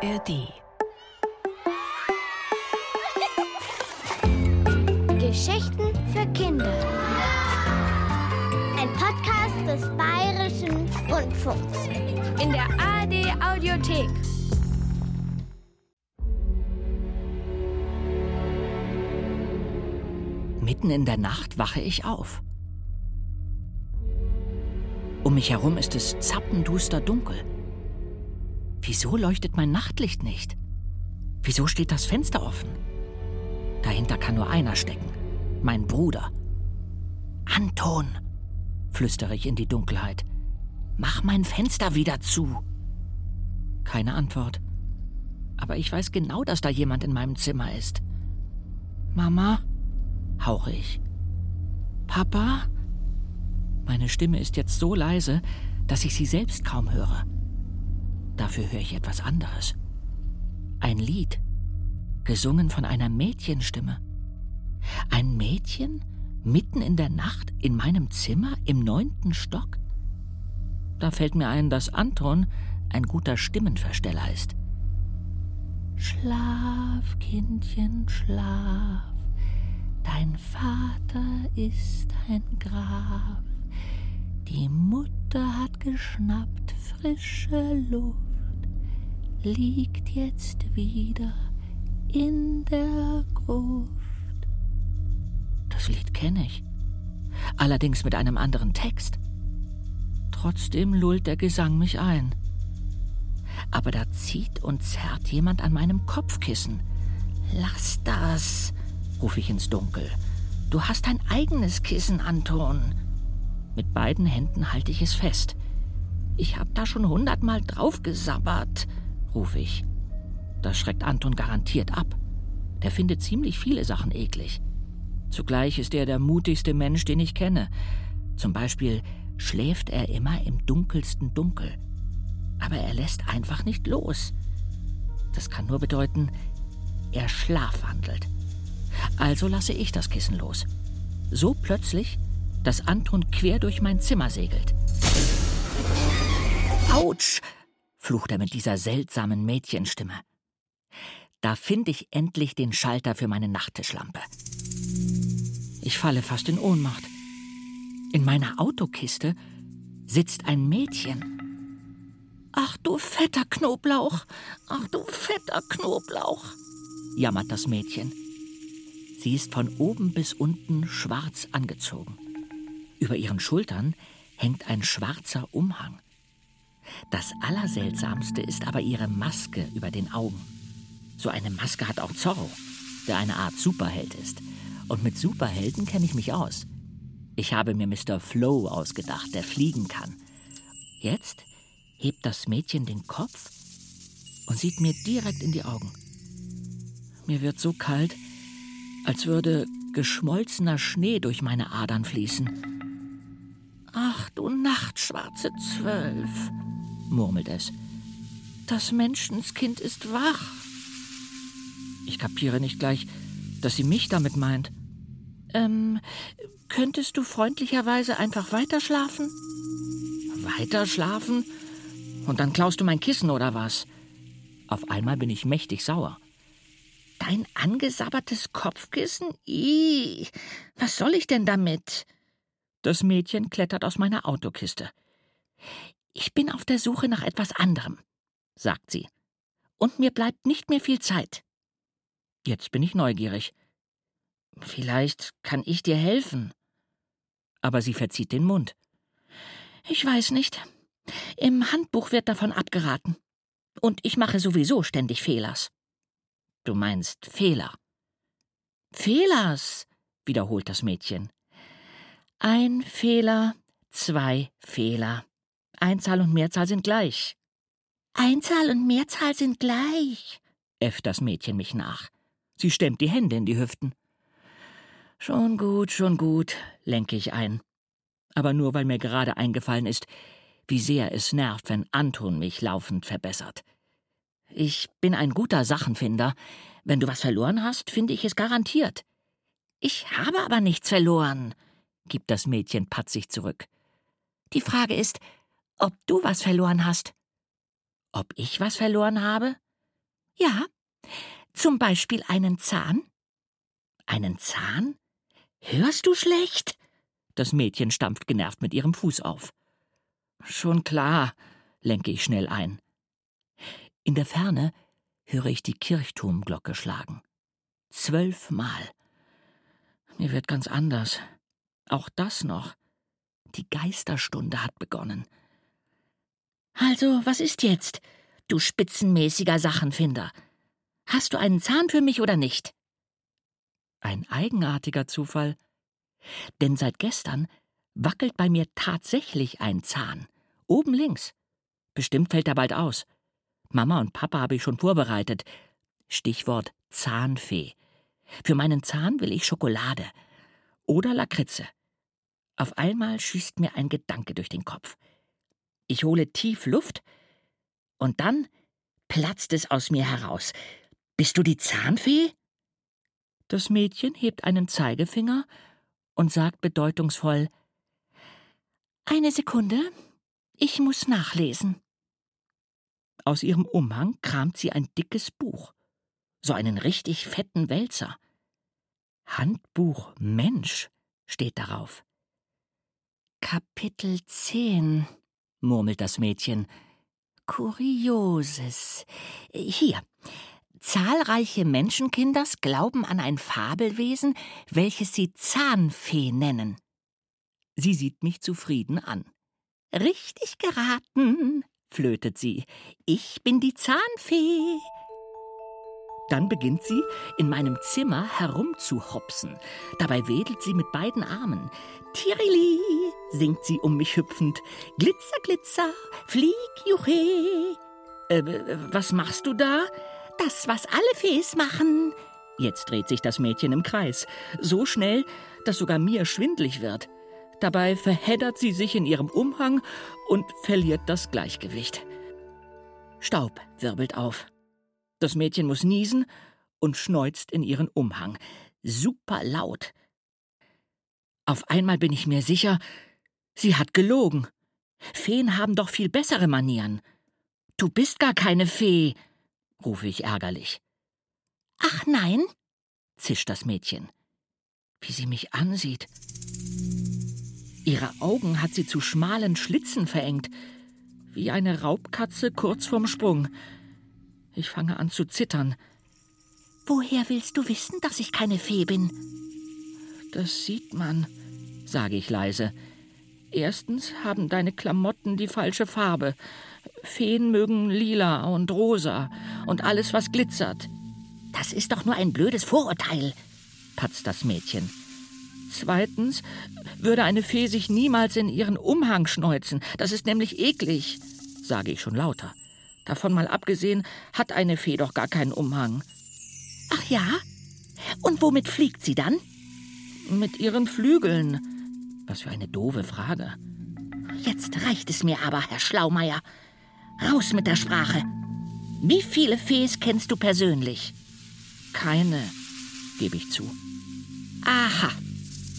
ARD. Geschichten für Kinder. Ein Podcast des Bayerischen Rundfunks. In der ARD Audiothek. Mitten in der Nacht wache ich auf. Um mich herum ist es zappenduster dunkel. Wieso leuchtet mein Nachtlicht nicht? Wieso steht das Fenster offen? Dahinter kann nur einer stecken. Mein Bruder. Anton, flüstere ich in die Dunkelheit. Mach mein Fenster wieder zu. Keine Antwort. Aber ich weiß genau, dass da jemand in meinem Zimmer ist. Mama? hauche ich. Papa? Meine Stimme ist jetzt so leise, dass ich sie selbst kaum höre. Dafür höre ich etwas anderes. Ein Lied, gesungen von einer Mädchenstimme. Ein Mädchen mitten in der Nacht in meinem Zimmer im neunten Stock? Da fällt mir ein, dass Anton ein guter Stimmenversteller ist. Schlaf, Kindchen, schlaf, dein Vater ist ein Graf. Die Mutter hat geschnappt frische Luft, liegt jetzt wieder in der Gruft. Das Lied kenne ich, allerdings mit einem anderen Text. Trotzdem lullt der Gesang mich ein. Aber da zieht und zerrt jemand an meinem Kopfkissen. Lass das, rufe ich ins Dunkel. Du hast dein eigenes Kissen, Anton. Mit beiden Händen halte ich es fest. Ich hab da schon hundertmal draufgesabbert, rufe ich. Das schreckt Anton garantiert ab. Der findet ziemlich viele Sachen eklig. Zugleich ist er der mutigste Mensch, den ich kenne. Zum Beispiel schläft er immer im dunkelsten Dunkel. Aber er lässt einfach nicht los. Das kann nur bedeuten, er schlafwandelt. Also lasse ich das Kissen los. So plötzlich, dass Anton quer durch mein Zimmer segelt. Autsch! Flucht er mit dieser seltsamen Mädchenstimme. Da finde ich endlich den Schalter für meine Nachttischlampe. Ich falle fast in Ohnmacht. In meiner Autokiste sitzt ein Mädchen. Ach du fetter Knoblauch, ach du fetter Knoblauch, jammert das Mädchen. Sie ist von oben bis unten schwarz angezogen. Über ihren Schultern hängt ein schwarzer Umhang. Das Allerseltsamste ist aber ihre Maske über den Augen. So eine Maske hat auch Zorro, der eine Art Superheld ist. Und mit Superhelden kenne ich mich aus. Ich habe mir Mr. Flow ausgedacht, der fliegen kann. Jetzt hebt das Mädchen den Kopf und sieht mir direkt in die Augen. Mir wird so kalt, als würde geschmolzener Schnee durch meine Adern fließen. Ach du nachtschwarze Zwölf, murmelt es. Das Menschenskind ist wach. Ich kapiere nicht gleich, dass sie mich damit meint. Ähm, könntest du freundlicherweise einfach weiterschlafen? Weiterschlafen? Und dann klaust du mein Kissen oder was? Auf einmal bin ich mächtig sauer. Dein angesabbertes Kopfkissen? Ih, was soll ich denn damit? Das Mädchen klettert aus meiner Autokiste. Ich bin auf der Suche nach etwas anderem, sagt sie. Und mir bleibt nicht mehr viel Zeit. Jetzt bin ich neugierig. Vielleicht kann ich dir helfen. Aber sie verzieht den Mund. Ich weiß nicht. Im Handbuch wird davon abgeraten. Und ich mache sowieso ständig Fehlers. Du meinst Fehler. Fehlers, wiederholt das Mädchen. Ein Fehler, zwei Fehler. Einzahl und Mehrzahl sind gleich. Einzahl und Mehrzahl sind gleich, äfft das Mädchen mich nach. Sie stemmt die Hände in die Hüften. Schon gut, schon gut, lenke ich ein. Aber nur weil mir gerade eingefallen ist, wie sehr es nervt, wenn Anton mich laufend verbessert. Ich bin ein guter Sachenfinder. Wenn du was verloren hast, finde ich es garantiert. Ich habe aber nichts verloren, gibt das Mädchen patzig zurück. Die Frage ist, ob du was verloren hast. Ob ich was verloren habe? Ja, zum Beispiel einen Zahn. Einen Zahn? Hörst du schlecht? Das Mädchen stampft genervt mit ihrem Fuß auf. Schon klar, lenke ich schnell ein. In der Ferne höre ich die Kirchturmglocke schlagen. Zwölfmal. Mir wird ganz anders. Auch das noch. Die Geisterstunde hat begonnen. Also, was ist jetzt, du spitzenmäßiger Sachenfinder? Hast du einen Zahn für mich oder nicht? Ein eigenartiger Zufall. Denn seit gestern wackelt bei mir tatsächlich ein Zahn. Oben links. Bestimmt fällt er bald aus. Mama und Papa habe ich schon vorbereitet. Stichwort Zahnfee. Für meinen Zahn will ich Schokolade. Oder Lakritze. Auf einmal schießt mir ein Gedanke durch den Kopf. Ich hole tief Luft und dann platzt es aus mir heraus. Bist du die Zahnfee? Das Mädchen hebt einen Zeigefinger und sagt bedeutungsvoll Eine Sekunde, ich muss nachlesen. Aus ihrem Umhang kramt sie ein dickes Buch, so einen richtig fetten Wälzer. Handbuch Mensch steht darauf. Kapitel 10 murmelt das Mädchen. Kurioses. Hier. Zahlreiche Menschenkinders glauben an ein Fabelwesen, welches sie Zahnfee nennen. Sie sieht mich zufrieden an. Richtig geraten, flötet sie. Ich bin die Zahnfee. Dann beginnt sie, in meinem Zimmer herumzuhopsen. Dabei wedelt sie mit beiden Armen. Tirili, singt sie um mich hüpfend. Glitzer, glitzer, flieg, juche. Äh, was machst du da? Das, was alle Fees machen. Jetzt dreht sich das Mädchen im Kreis. So schnell, dass sogar mir schwindlig wird. Dabei verheddert sie sich in ihrem Umhang und verliert das Gleichgewicht. Staub wirbelt auf. Das Mädchen muss niesen und schneuzt in ihren Umhang. Super laut. Auf einmal bin ich mir sicher, sie hat gelogen. Feen haben doch viel bessere Manieren. Du bist gar keine Fee, rufe ich ärgerlich. Ach nein, zischt das Mädchen. Wie sie mich ansieht. Ihre Augen hat sie zu schmalen Schlitzen verengt, wie eine Raubkatze kurz vorm Sprung. Ich fange an zu zittern. Woher willst du wissen, dass ich keine Fee bin? Das sieht man, sage ich leise. Erstens haben deine Klamotten die falsche Farbe. Feen mögen lila und rosa und alles, was glitzert. Das ist doch nur ein blödes Vorurteil, patzt das Mädchen. Zweitens würde eine Fee sich niemals in ihren Umhang schneuzen. Das ist nämlich eklig, sage ich schon lauter. Davon mal abgesehen, hat eine Fee doch gar keinen Umhang. Ach ja? Und womit fliegt sie dann? Mit ihren Flügeln. Was für eine doofe Frage. Jetzt reicht es mir aber, Herr Schlaumeier. Raus mit der Sprache. Wie viele Fees kennst du persönlich? Keine, gebe ich zu. Aha.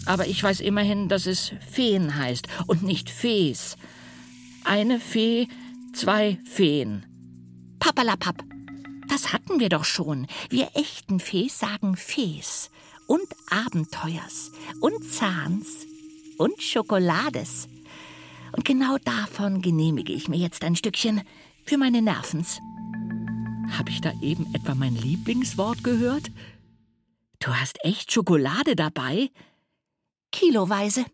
Aber ich weiß immerhin, dass es Feen heißt und nicht Fees. Eine Fee, zwei Feen. Pappalapapp. Das hatten wir doch schon. Wir echten Fees sagen Fees und Abenteuers und Zahns und Schokolades. Und genau davon genehmige ich mir jetzt ein Stückchen für meine Nervens. Habe ich da eben etwa mein Lieblingswort gehört? Du hast echt Schokolade dabei? Kiloweise.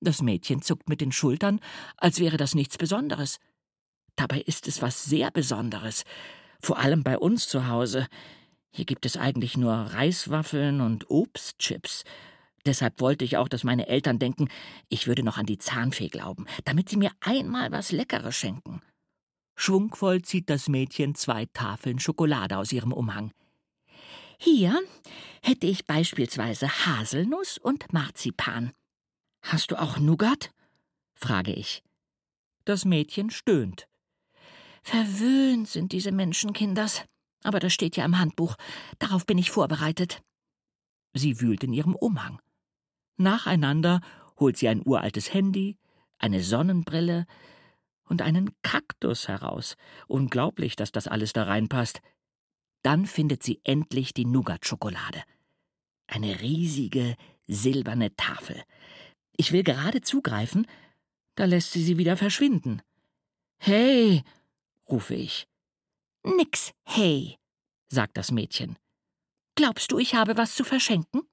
Das Mädchen zuckt mit den Schultern, als wäre das nichts Besonderes. Dabei ist es was sehr Besonderes, vor allem bei uns zu Hause. Hier gibt es eigentlich nur Reiswaffeln und Obstchips. Deshalb wollte ich auch, dass meine Eltern denken, ich würde noch an die Zahnfee glauben, damit sie mir einmal was Leckeres schenken. Schwungvoll zieht das Mädchen zwei Tafeln Schokolade aus ihrem Umhang. Hier hätte ich beispielsweise Haselnuss und Marzipan. Hast du auch Nougat? frage ich. Das Mädchen stöhnt. Verwöhnt sind diese Menschenkinders. Aber das steht ja im Handbuch. Darauf bin ich vorbereitet. Sie wühlt in ihrem Umhang. Nacheinander holt sie ein uraltes Handy, eine Sonnenbrille und einen Kaktus heraus. Unglaublich, dass das alles da reinpasst. Dann findet sie endlich die Nougat-Schokolade. Eine riesige, silberne Tafel. Ich will gerade zugreifen, da lässt sie sie wieder verschwinden. Hey, rufe ich. Nix, hey, sagt das Mädchen. Glaubst du, ich habe was zu verschenken?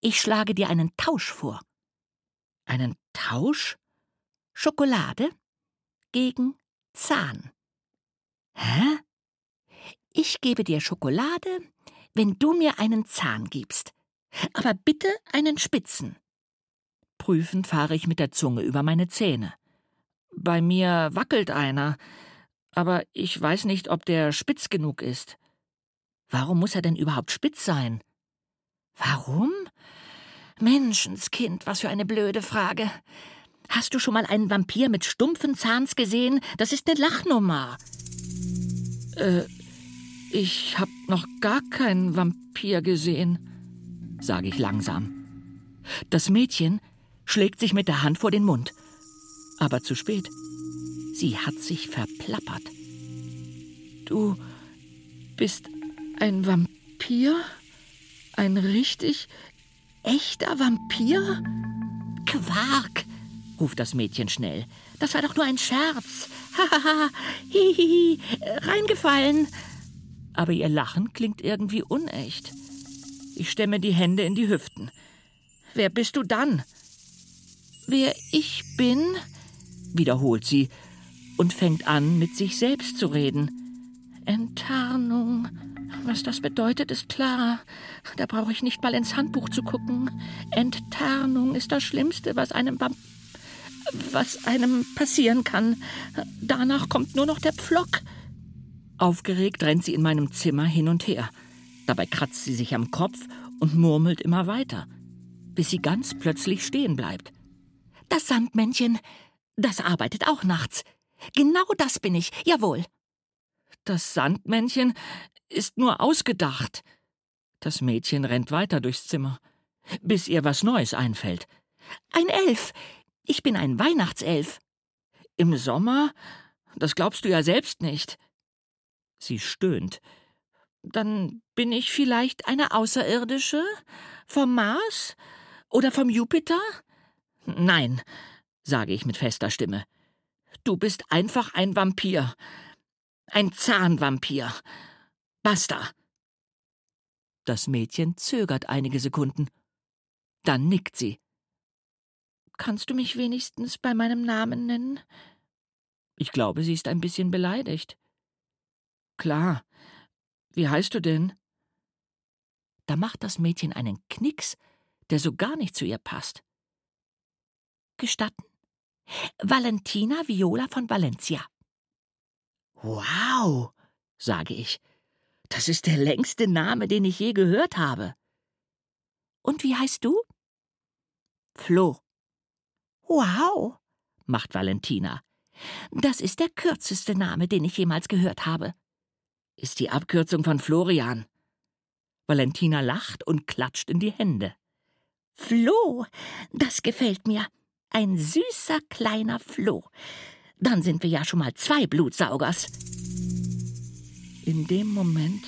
Ich schlage dir einen Tausch vor. Einen Tausch? Schokolade gegen Zahn. Hä? Ich gebe dir Schokolade, wenn du mir einen Zahn gibst. Aber bitte einen spitzen. Prüfend fahre ich mit der Zunge über meine Zähne. Bei mir wackelt einer, aber ich weiß nicht, ob der spitz genug ist. Warum muss er denn überhaupt spitz sein? Warum? Menschenskind, was für eine blöde Frage. Hast du schon mal einen Vampir mit stumpfen Zahns gesehen? Das ist eine Lachnummer. Äh, ich hab noch gar keinen Vampir gesehen, sage ich langsam. Das Mädchen schlägt sich mit der Hand vor den Mund. Aber zu spät. Sie hat sich verplappert. Du bist ein Vampir? Ein richtig echter Vampir? Quark, ruft das Mädchen schnell. Das war doch nur ein Scherz. Hahaha, hihihi, reingefallen. Aber ihr Lachen klingt irgendwie unecht. Ich stemme die Hände in die Hüften. Wer bist du dann? Wer ich bin? wiederholt sie und fängt an, mit sich selbst zu reden. Enttarnung. Was das bedeutet, ist klar. Da brauche ich nicht mal ins Handbuch zu gucken. Enttarnung ist das Schlimmste, was einem was einem passieren kann. Danach kommt nur noch der Pflock. Aufgeregt rennt sie in meinem Zimmer hin und her. Dabei kratzt sie sich am Kopf und murmelt immer weiter, bis sie ganz plötzlich stehen bleibt. Das Sandmännchen, das arbeitet auch nachts. Genau das bin ich, jawohl. Das Sandmännchen ist nur ausgedacht. Das Mädchen rennt weiter durchs Zimmer, bis ihr was Neues einfällt. Ein Elf. Ich bin ein Weihnachtself. Im Sommer? Das glaubst du ja selbst nicht. Sie stöhnt. Dann bin ich vielleicht eine Außerirdische? Vom Mars? Oder vom Jupiter? Nein, sage ich mit fester Stimme. Du bist einfach ein Vampir. Ein Zahnvampir. Basta. Das Mädchen zögert einige Sekunden. Dann nickt sie. Kannst du mich wenigstens bei meinem Namen nennen? Ich glaube, sie ist ein bisschen beleidigt. Klar. Wie heißt du denn? Da macht das Mädchen einen Knicks, der so gar nicht zu ihr passt. Gestatten? Valentina Viola von Valencia. Wow, sage ich. Das ist der längste Name, den ich je gehört habe. Und wie heißt du? Flo. Wow, macht Valentina. Das ist der kürzeste Name, den ich jemals gehört habe. Ist die Abkürzung von Florian. Valentina lacht und klatscht in die Hände. Flo, das gefällt mir. Ein süßer kleiner Floh. Dann sind wir ja schon mal zwei Blutsaugers. In dem Moment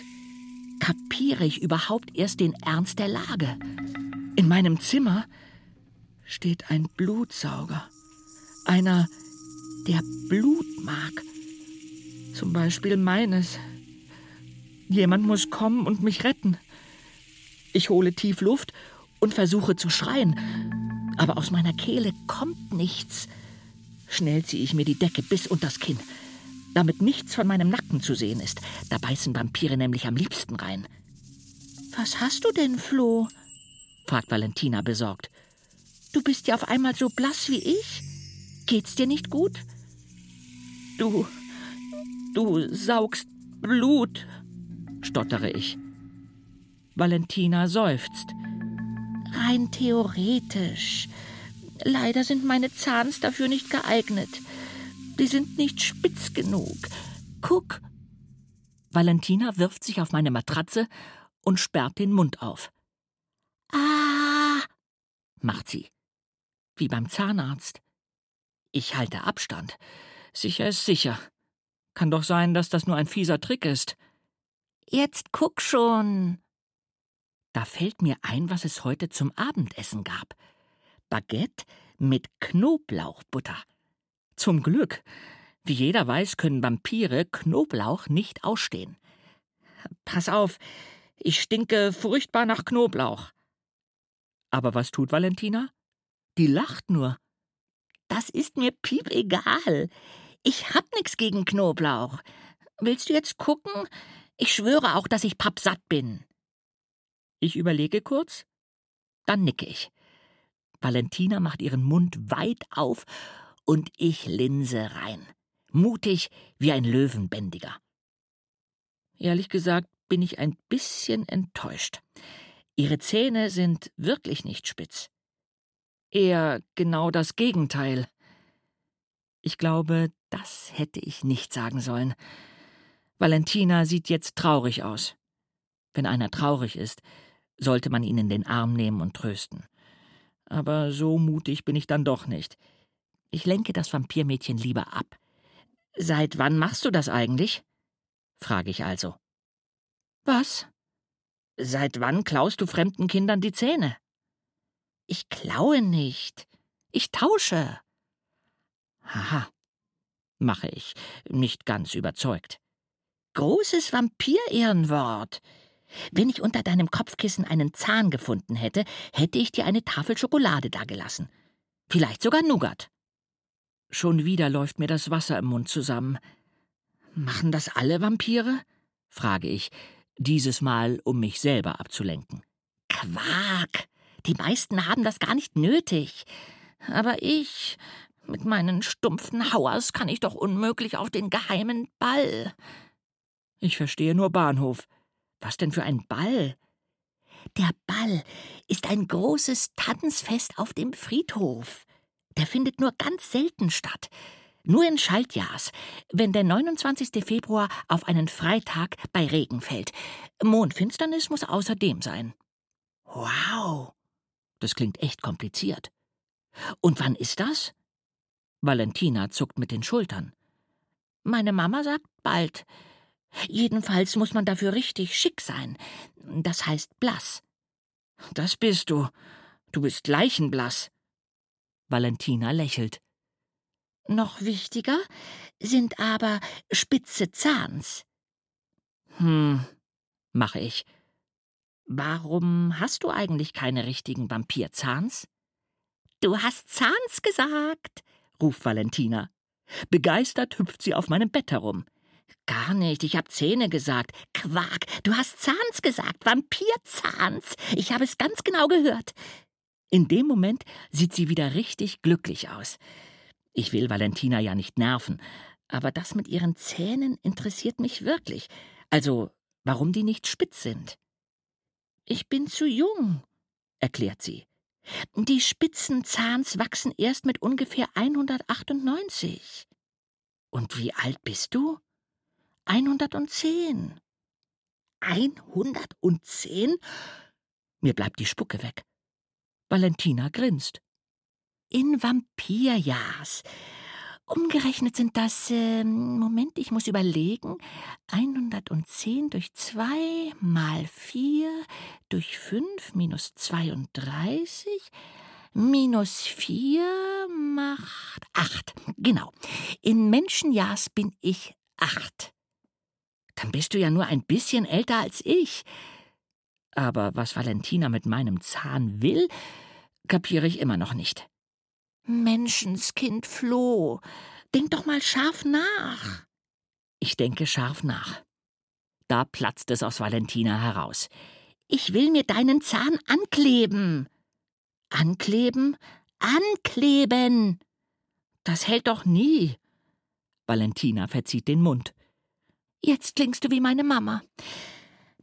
kapiere ich überhaupt erst den Ernst der Lage. In meinem Zimmer steht ein Blutsauger. Einer, der Blut mag. Zum Beispiel meines. Jemand muss kommen und mich retten. Ich hole tief Luft und versuche zu schreien, aber aus meiner Kehle kommt nichts. Schnell ziehe ich mir die Decke bis unters Kinn, damit nichts von meinem Nacken zu sehen ist. Da beißen Vampire nämlich am liebsten rein. Was hast du denn, Flo? fragt Valentina besorgt. Du bist ja auf einmal so blass wie ich. Geht's dir nicht gut? Du. Du saugst Blut, stottere ich. Valentina seufzt. Rein theoretisch. Leider sind meine Zahns dafür nicht geeignet. Die sind nicht spitz genug. Guck. Valentina wirft sich auf meine Matratze und sperrt den Mund auf. Ah, macht sie. Wie beim Zahnarzt. Ich halte Abstand. Sicher ist sicher. Kann doch sein, dass das nur ein fieser Trick ist. Jetzt guck schon. Da fällt mir ein, was es heute zum Abendessen gab. Baguette mit Knoblauchbutter. Zum Glück. Wie jeder weiß, können Vampire Knoblauch nicht ausstehen. Pass auf, ich stinke furchtbar nach Knoblauch. Aber was tut Valentina? Die lacht nur. Das ist mir piep egal. Ich hab nix gegen Knoblauch. Willst du jetzt gucken? Ich schwöre auch, dass ich pappsatt bin. Ich überlege kurz, dann nicke ich. Valentina macht ihren Mund weit auf und ich linse rein. Mutig wie ein Löwenbändiger. Ehrlich gesagt bin ich ein bisschen enttäuscht. Ihre Zähne sind wirklich nicht spitz. Eher genau das Gegenteil. Ich glaube, das hätte ich nicht sagen sollen. Valentina sieht jetzt traurig aus. Wenn einer traurig ist, sollte man ihn in den Arm nehmen und trösten. Aber so mutig bin ich dann doch nicht. Ich lenke das Vampirmädchen lieber ab. Seit wann machst du das eigentlich? frage ich also. Was? Seit wann klaust du fremden Kindern die Zähne? Ich klaue nicht. Ich tausche. Haha, mache ich, nicht ganz überzeugt. Großes Vampir-Ehrenwort. Wenn ich unter deinem Kopfkissen einen Zahn gefunden hätte, hätte ich dir eine Tafel Schokolade dagelassen. Vielleicht sogar Nougat. Schon wieder läuft mir das Wasser im Mund zusammen. Machen das alle Vampire? frage ich, dieses Mal um mich selber abzulenken. Quark! Die meisten haben das gar nicht nötig. Aber ich, mit meinen stumpfen Hauers, kann ich doch unmöglich auf den geheimen Ball. Ich verstehe nur Bahnhof. Was denn für ein Ball? Der Ball ist ein großes Tanzfest auf dem Friedhof. Der findet nur ganz selten statt. Nur in Schaltjahrs, wenn der 29. Februar auf einen Freitag bei Regen fällt. Mondfinsternis muss außerdem sein. Wow, das klingt echt kompliziert. Und wann ist das? Valentina zuckt mit den Schultern. Meine Mama sagt bald. Jedenfalls muss man dafür richtig schick sein. Das heißt blass. Das bist du. Du bist leichenblass. Valentina lächelt. Noch wichtiger sind aber spitze Zahns. Hm, mache ich. Warum hast du eigentlich keine richtigen Vampirzahns? Du hast Zahns gesagt, ruft Valentina. Begeistert hüpft sie auf meinem Bett herum. Gar nicht, ich hab Zähne gesagt. Quark, du hast Zahns gesagt, Vampirzahns. Ich habe es ganz genau gehört. In dem Moment sieht sie wieder richtig glücklich aus. Ich will Valentina ja nicht nerven, aber das mit ihren Zähnen interessiert mich wirklich. Also, warum die nicht spitz sind. Ich bin zu jung, erklärt sie. Die spitzen Zahns wachsen erst mit ungefähr 198. Und wie alt bist du? 110. 110? Mir bleibt die Spucke weg. Valentina grinst. In Vampirjahrs. Umgerechnet sind das, äh, Moment, ich muss überlegen, 110 durch 2 mal 4 durch 5 minus 32 minus 4 macht 8. Genau. In Menschenjahrs bin ich 8. Dann bist du ja nur ein bisschen älter als ich. Aber was Valentina mit meinem Zahn will, kapiere ich immer noch nicht. Menschenskind Floh, denk doch mal scharf nach. Ich denke scharf nach. Da platzt es aus Valentina heraus. Ich will mir deinen Zahn ankleben. Ankleben? Ankleben! Das hält doch nie. Valentina verzieht den Mund. Jetzt klingst du wie meine Mama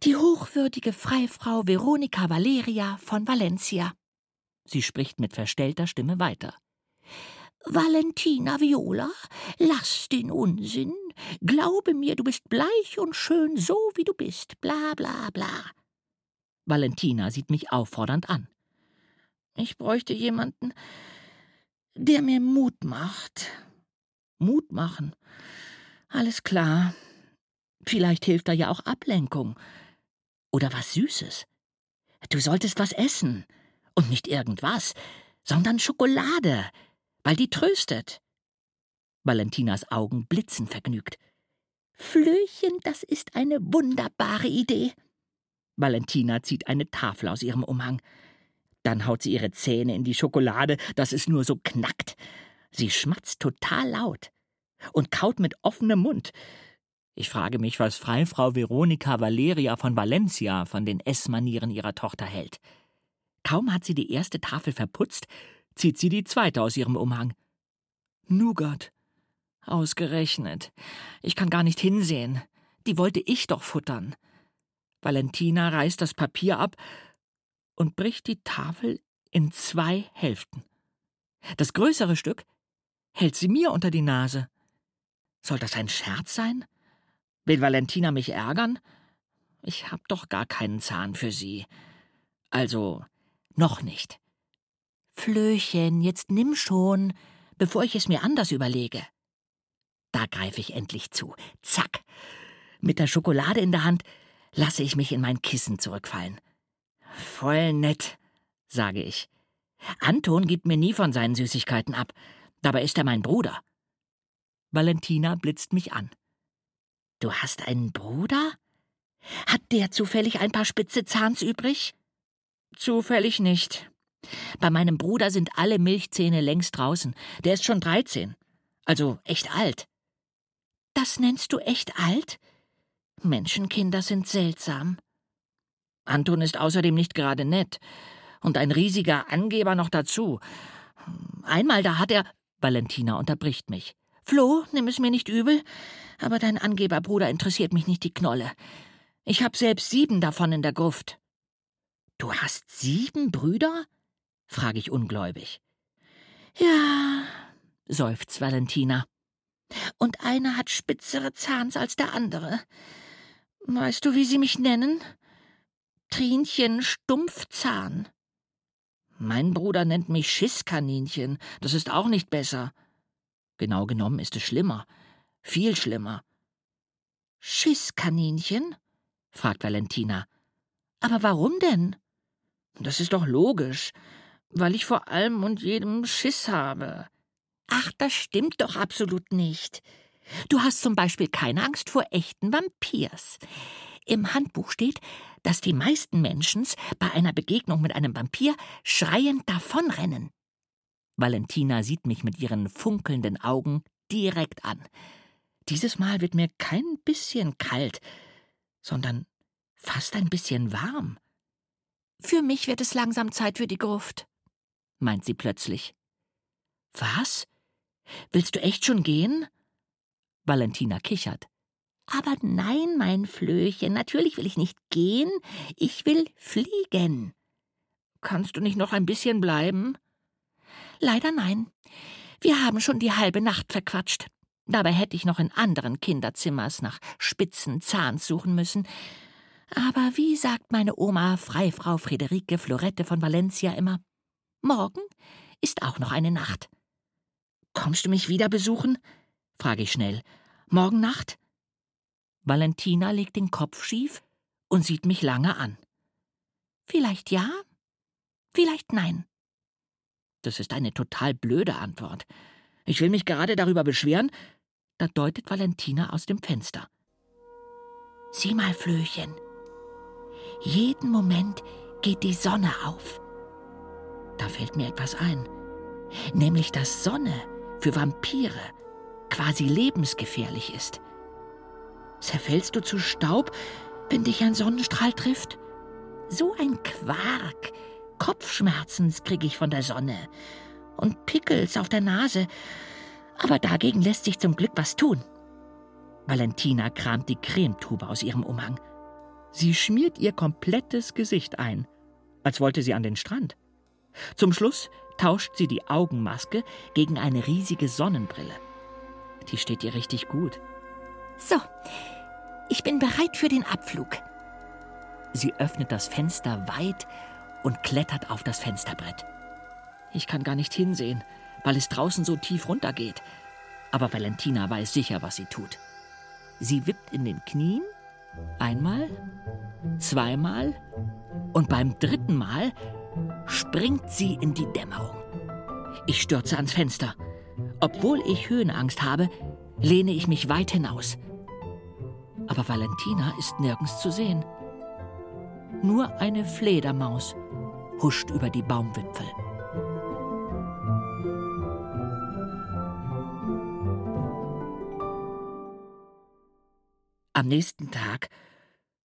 die hochwürdige Freifrau Veronika Valeria von Valencia. Sie spricht mit verstellter Stimme weiter. Valentina Viola, lass den Unsinn. Glaube mir, du bist bleich und schön, so wie du bist. Bla bla bla. Valentina sieht mich auffordernd an. Ich bräuchte jemanden, der mir Mut macht. Mut machen. Alles klar. Vielleicht hilft da ja auch Ablenkung. Oder was Süßes. Du solltest was essen. Und nicht irgendwas, sondern Schokolade, weil die tröstet. Valentinas Augen blitzen vergnügt. Flöchen, das ist eine wunderbare Idee. Valentina zieht eine Tafel aus ihrem Umhang. Dann haut sie ihre Zähne in die Schokolade, dass es nur so knackt. Sie schmatzt total laut und kaut mit offenem Mund. Ich frage mich, was Freifrau Veronika Valeria von Valencia von den Essmanieren ihrer Tochter hält. Kaum hat sie die erste Tafel verputzt, zieht sie die zweite aus ihrem Umhang. Nougat. Ausgerechnet. Ich kann gar nicht hinsehen. Die wollte ich doch futtern. Valentina reißt das Papier ab und bricht die Tafel in zwei Hälften. Das größere Stück hält sie mir unter die Nase. Soll das ein Scherz sein? Will Valentina mich ärgern? Ich hab doch gar keinen Zahn für sie. Also, noch nicht. Flöchen, jetzt nimm schon, bevor ich es mir anders überlege. Da greife ich endlich zu. Zack. Mit der Schokolade in der Hand lasse ich mich in mein Kissen zurückfallen. Voll nett, sage ich. Anton gibt mir nie von seinen Süßigkeiten ab. Dabei ist er mein Bruder. Valentina blitzt mich an. Du hast einen Bruder? Hat der zufällig ein paar spitze Zahns übrig? Zufällig nicht. Bei meinem Bruder sind alle Milchzähne längst draußen. Der ist schon dreizehn. Also echt alt. Das nennst du echt alt? Menschenkinder sind seltsam. Anton ist außerdem nicht gerade nett. Und ein riesiger Angeber noch dazu. Einmal da hat er. Valentina unterbricht mich. Flo, nimm es mir nicht übel, aber dein Angeberbruder interessiert mich nicht die Knolle. Ich hab selbst sieben davon in der Gruft. Du hast sieben Brüder? frage ich ungläubig. Ja, seufzt Valentina. Und einer hat spitzere Zahns als der andere. Weißt du, wie sie mich nennen? Trinchen Stumpfzahn. Mein Bruder nennt mich Schisskaninchen. Das ist auch nicht besser. Genau genommen ist es schlimmer. Viel schlimmer. Schisskaninchen? fragt Valentina. Aber warum denn? Das ist doch logisch. Weil ich vor allem und jedem Schiss habe. Ach, das stimmt doch absolut nicht. Du hast zum Beispiel keine Angst vor echten Vampirs. Im Handbuch steht, dass die meisten Menschen bei einer Begegnung mit einem Vampir schreiend davonrennen. Valentina sieht mich mit ihren funkelnden Augen direkt an. Dieses Mal wird mir kein bisschen kalt, sondern fast ein bisschen warm. Für mich wird es langsam Zeit für die Gruft, meint sie plötzlich. Was? Willst du echt schon gehen? Valentina kichert. Aber nein, mein Flöchen, natürlich will ich nicht gehen, ich will fliegen. Kannst du nicht noch ein bisschen bleiben? Leider nein. Wir haben schon die halbe Nacht verquatscht. Dabei hätte ich noch in anderen Kinderzimmers nach spitzen Zahns suchen müssen. Aber wie sagt meine Oma Freifrau Friederike Florette von Valencia immer? Morgen ist auch noch eine Nacht. Kommst du mich wieder besuchen? frage ich schnell. Morgen Nacht? Valentina legt den Kopf schief und sieht mich lange an. Vielleicht ja, vielleicht nein. Das ist eine total blöde Antwort. Ich will mich gerade darüber beschweren, da deutet Valentina aus dem Fenster. Sieh mal, Flöchen. Jeden Moment geht die Sonne auf. Da fällt mir etwas ein. Nämlich, dass Sonne für Vampire quasi lebensgefährlich ist. Zerfällst du zu Staub, wenn dich ein Sonnenstrahl trifft? So ein Quark. Kopfschmerzen kriege ich von der Sonne. Und Pickels auf der Nase. Aber dagegen lässt sich zum Glück was tun. Valentina kramt die Cremetube aus ihrem Umhang. Sie schmiert ihr komplettes Gesicht ein, als wollte sie an den Strand. Zum Schluss tauscht sie die Augenmaske gegen eine riesige Sonnenbrille. Die steht ihr richtig gut. So, ich bin bereit für den Abflug. Sie öffnet das Fenster weit und klettert auf das Fensterbrett. Ich kann gar nicht hinsehen, weil es draußen so tief runtergeht. Aber Valentina weiß sicher, was sie tut. Sie wippt in den Knien, einmal, zweimal und beim dritten Mal springt sie in die Dämmerung. Ich stürze ans Fenster. Obwohl ich Höhenangst habe, lehne ich mich weit hinaus. Aber Valentina ist nirgends zu sehen. Nur eine Fledermaus huscht über die Baumwipfel. Am nächsten Tag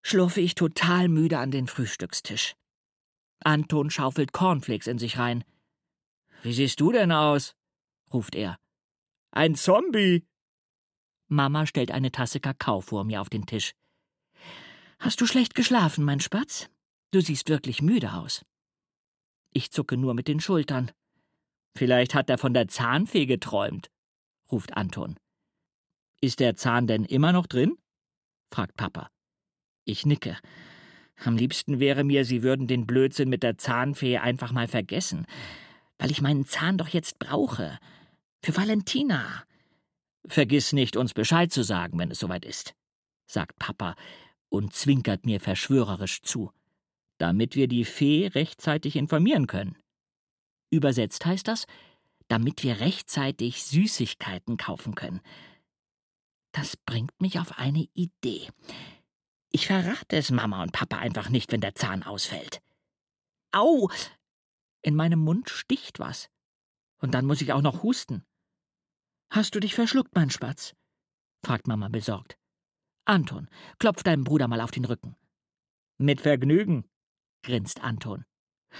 schlurfe ich total müde an den Frühstückstisch. Anton schaufelt Cornflakes in sich rein. Wie siehst du denn aus? ruft er. Ein Zombie. Mama stellt eine Tasse Kakao vor mir auf den Tisch. Hast du schlecht geschlafen, mein Spatz? Du siehst wirklich müde aus. Ich zucke nur mit den Schultern. Vielleicht hat er von der Zahnfee geträumt, ruft Anton. Ist der Zahn denn immer noch drin? fragt Papa. Ich nicke. Am liebsten wäre mir, Sie würden den Blödsinn mit der Zahnfee einfach mal vergessen, weil ich meinen Zahn doch jetzt brauche. Für Valentina. Vergiss nicht, uns Bescheid zu sagen, wenn es soweit ist, sagt Papa und zwinkert mir verschwörerisch zu, damit wir die Fee rechtzeitig informieren können. Übersetzt heißt das, damit wir rechtzeitig Süßigkeiten kaufen können. Das bringt mich auf eine Idee. Ich verrate es Mama und Papa einfach nicht, wenn der Zahn ausfällt. Au! In meinem Mund sticht was. Und dann muss ich auch noch husten. Hast du dich verschluckt, mein Spatz? fragt Mama besorgt. Anton, klopf deinem Bruder mal auf den Rücken. Mit Vergnügen, grinst Anton.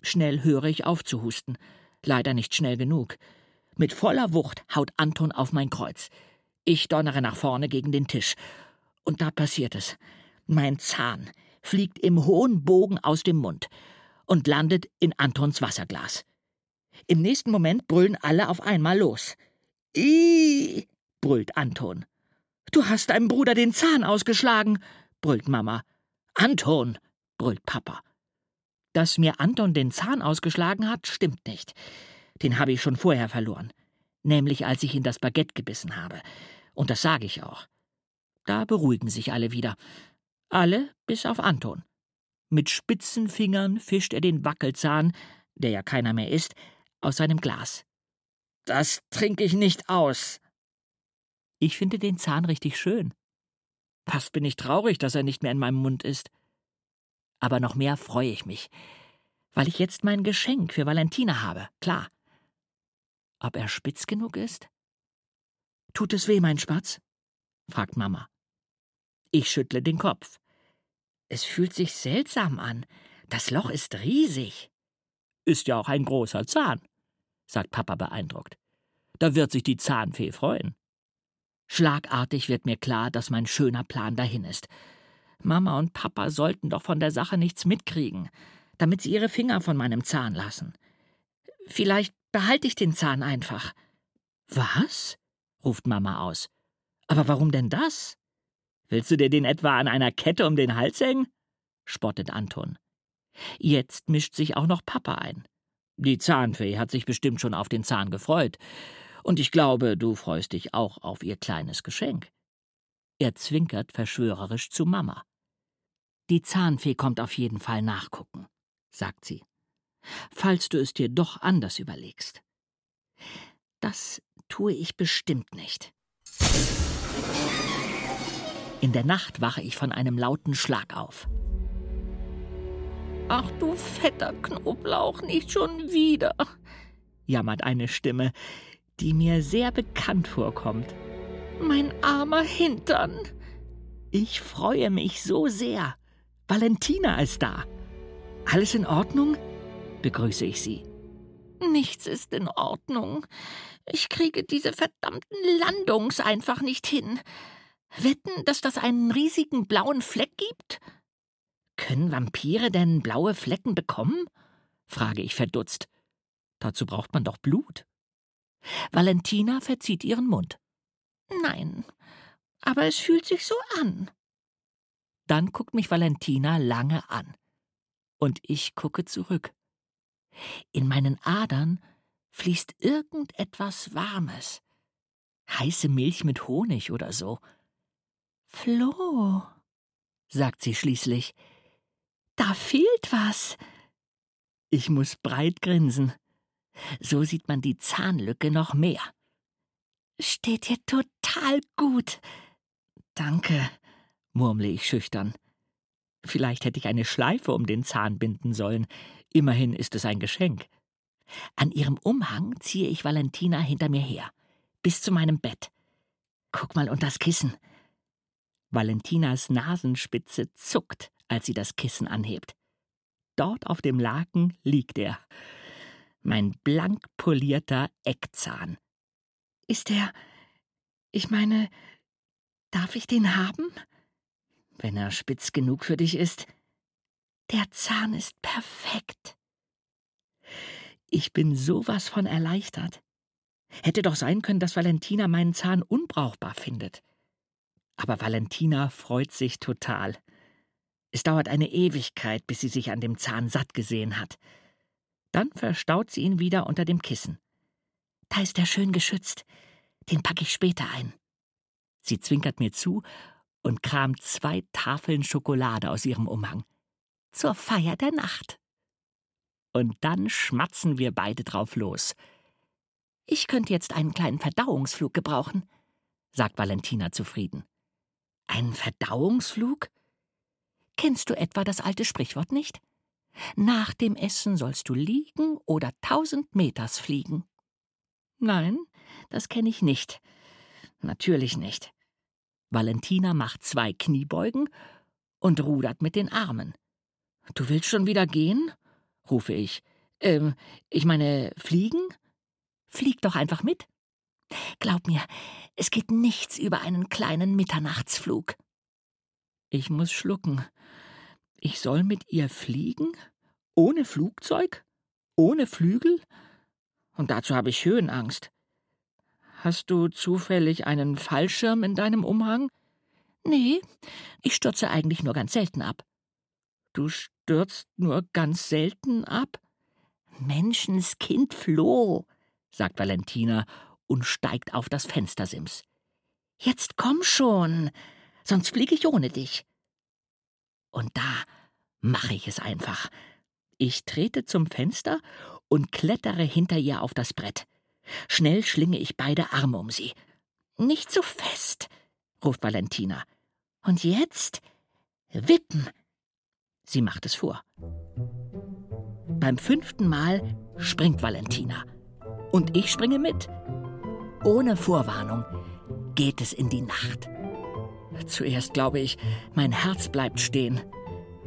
Schnell höre ich auf zu husten. Leider nicht schnell genug. Mit voller Wucht haut Anton auf mein Kreuz. Ich donnere nach vorne gegen den Tisch. Und da passiert es. Mein Zahn fliegt im hohen Bogen aus dem Mund und landet in Antons Wasserglas. Im nächsten Moment brüllen alle auf einmal los. Ih, brüllt Anton. Du hast deinem Bruder den Zahn ausgeschlagen, brüllt Mama. Anton, brüllt Papa. Dass mir Anton den Zahn ausgeschlagen hat, stimmt nicht. Den habe ich schon vorher verloren nämlich als ich in das Baguette gebissen habe. Und das sage ich auch. Da beruhigen sich alle wieder. Alle bis auf Anton. Mit spitzen Fingern fischt er den Wackelzahn, der ja keiner mehr ist, aus seinem Glas. Das trinke ich nicht aus. Ich finde den Zahn richtig schön. Fast bin ich traurig, dass er nicht mehr in meinem Mund ist. Aber noch mehr freue ich mich, weil ich jetzt mein Geschenk für Valentina habe, klar. Ob er spitz genug ist? Tut es weh, mein Spatz? fragt Mama. Ich schüttle den Kopf. Es fühlt sich seltsam an. Das Loch ist riesig. Ist ja auch ein großer Zahn, sagt Papa beeindruckt. Da wird sich die Zahnfee freuen. Schlagartig wird mir klar, dass mein schöner Plan dahin ist. Mama und Papa sollten doch von der Sache nichts mitkriegen, damit sie ihre Finger von meinem Zahn lassen. Vielleicht behalte ich den Zahn einfach. Was? ruft Mama aus. Aber warum denn das? Willst du dir den etwa an einer Kette um den Hals hängen? spottet Anton. Jetzt mischt sich auch noch Papa ein. Die Zahnfee hat sich bestimmt schon auf den Zahn gefreut. Und ich glaube, du freust dich auch auf ihr kleines Geschenk. Er zwinkert verschwörerisch zu Mama. Die Zahnfee kommt auf jeden Fall nachgucken, sagt sie falls du es dir doch anders überlegst. Das tue ich bestimmt nicht. In der Nacht wache ich von einem lauten Schlag auf. Ach du fetter Knoblauch, nicht schon wieder, jammert eine Stimme, die mir sehr bekannt vorkommt. Mein armer Hintern. Ich freue mich so sehr. Valentina ist da. Alles in Ordnung? begrüße ich sie. Nichts ist in Ordnung. Ich kriege diese verdammten Landungs einfach nicht hin. Wetten, dass das einen riesigen blauen Fleck gibt? Können Vampire denn blaue Flecken bekommen? frage ich verdutzt. Dazu braucht man doch Blut. Valentina verzieht ihren Mund. Nein, aber es fühlt sich so an. Dann guckt mich Valentina lange an. Und ich gucke zurück. In meinen Adern fließt irgendetwas Warmes. Heiße Milch mit Honig oder so. Flo, sagt sie schließlich, da fehlt was. Ich muss breit grinsen. So sieht man die Zahnlücke noch mehr. Steht dir total gut. Danke, murmle ich schüchtern. Vielleicht hätte ich eine Schleife um den Zahn binden sollen. Immerhin ist es ein Geschenk. An ihrem Umhang ziehe ich Valentina hinter mir her, bis zu meinem Bett. Guck mal unter das Kissen. Valentinas Nasenspitze zuckt, als sie das Kissen anhebt. Dort auf dem Laken liegt er. Mein blank polierter Eckzahn. Ist er. Ich meine, darf ich den haben? Wenn er spitz genug für dich ist. Der Zahn ist perfekt. Ich bin sowas von erleichtert. Hätte doch sein können, dass Valentina meinen Zahn unbrauchbar findet. Aber Valentina freut sich total. Es dauert eine Ewigkeit, bis sie sich an dem Zahn satt gesehen hat. Dann verstaut sie ihn wieder unter dem Kissen. Da ist er schön geschützt. Den packe ich später ein. Sie zwinkert mir zu und kramt zwei Tafeln Schokolade aus ihrem Umhang. Zur Feier der Nacht. Und dann schmatzen wir beide drauf los. Ich könnte jetzt einen kleinen Verdauungsflug gebrauchen, sagt Valentina zufrieden. Einen Verdauungsflug? Kennst du etwa das alte Sprichwort nicht? Nach dem Essen sollst du liegen oder tausend Meters fliegen. Nein, das kenne ich nicht. Natürlich nicht. Valentina macht zwei Kniebeugen und rudert mit den Armen. Du willst schon wieder gehen? rufe ich. Ähm, ich meine, fliegen? Flieg doch einfach mit. Glaub mir, es geht nichts über einen kleinen Mitternachtsflug. Ich muss schlucken. Ich soll mit ihr fliegen? Ohne Flugzeug? Ohne Flügel? Und dazu habe ich Höhenangst. Hast du zufällig einen Fallschirm in deinem Umhang? Nee, ich stürze eigentlich nur ganz selten ab. Du stürzt nur ganz selten ab? Menschenskind Floh, sagt Valentina und steigt auf das Fenstersims. Jetzt komm schon, sonst fliege ich ohne dich. Und da mache ich es einfach. Ich trete zum Fenster und klettere hinter ihr auf das Brett. Schnell schlinge ich beide Arme um sie. Nicht so fest, ruft Valentina. Und jetzt wippen. Sie macht es vor. Beim fünften Mal springt Valentina. Und ich springe mit. Ohne Vorwarnung geht es in die Nacht. Zuerst glaube ich, mein Herz bleibt stehen.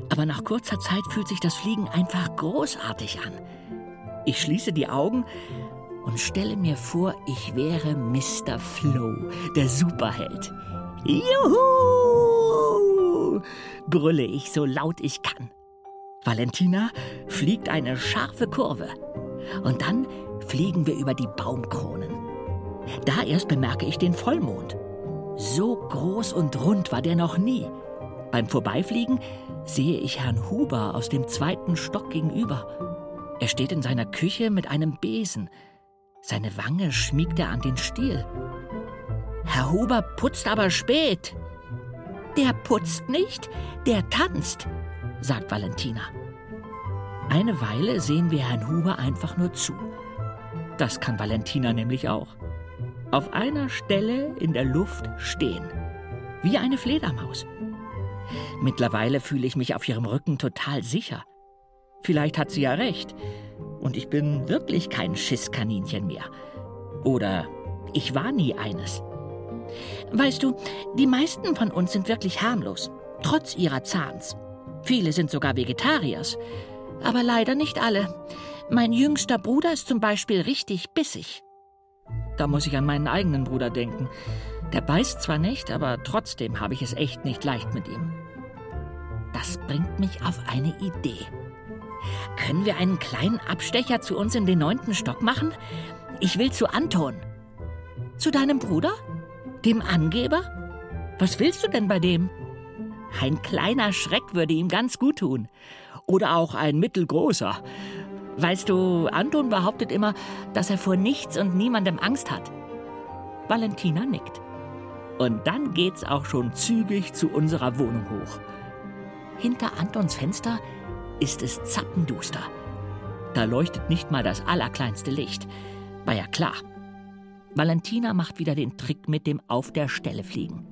Aber nach kurzer Zeit fühlt sich das Fliegen einfach großartig an. Ich schließe die Augen und stelle mir vor, ich wäre Mr. Flow, der Superheld. Juhu! brülle ich so laut ich kann. Valentina fliegt eine scharfe Kurve. Und dann fliegen wir über die Baumkronen. Da erst bemerke ich den Vollmond. So groß und rund war der noch nie. Beim Vorbeifliegen sehe ich Herrn Huber aus dem zweiten Stock gegenüber. Er steht in seiner Küche mit einem Besen. Seine Wange schmiegt er an den Stiel. Herr Huber putzt aber spät. Der putzt nicht, der tanzt, sagt Valentina. Eine Weile sehen wir Herrn Huber einfach nur zu. Das kann Valentina nämlich auch. Auf einer Stelle in der Luft stehen. Wie eine Fledermaus. Mittlerweile fühle ich mich auf ihrem Rücken total sicher. Vielleicht hat sie ja recht. Und ich bin wirklich kein Schisskaninchen mehr. Oder ich war nie eines. Weißt du, die meisten von uns sind wirklich harmlos, trotz ihrer Zahns. Viele sind sogar Vegetariers. Aber leider nicht alle. Mein jüngster Bruder ist zum Beispiel richtig bissig. Da muss ich an meinen eigenen Bruder denken. Der beißt zwar nicht, aber trotzdem habe ich es echt nicht leicht mit ihm. Das bringt mich auf eine Idee. Können wir einen kleinen Abstecher zu uns in den neunten Stock machen? Ich will zu Anton. Zu deinem Bruder? Dem Angeber? Was willst du denn bei dem? Ein kleiner Schreck würde ihm ganz gut tun. Oder auch ein mittelgroßer. Weißt du, Anton behauptet immer, dass er vor nichts und niemandem Angst hat. Valentina nickt. Und dann geht's auch schon zügig zu unserer Wohnung hoch. Hinter Antons Fenster ist es zappenduster. Da leuchtet nicht mal das allerkleinste Licht. War ja klar. Valentina macht wieder den Trick mit dem Auf der Stelle fliegen.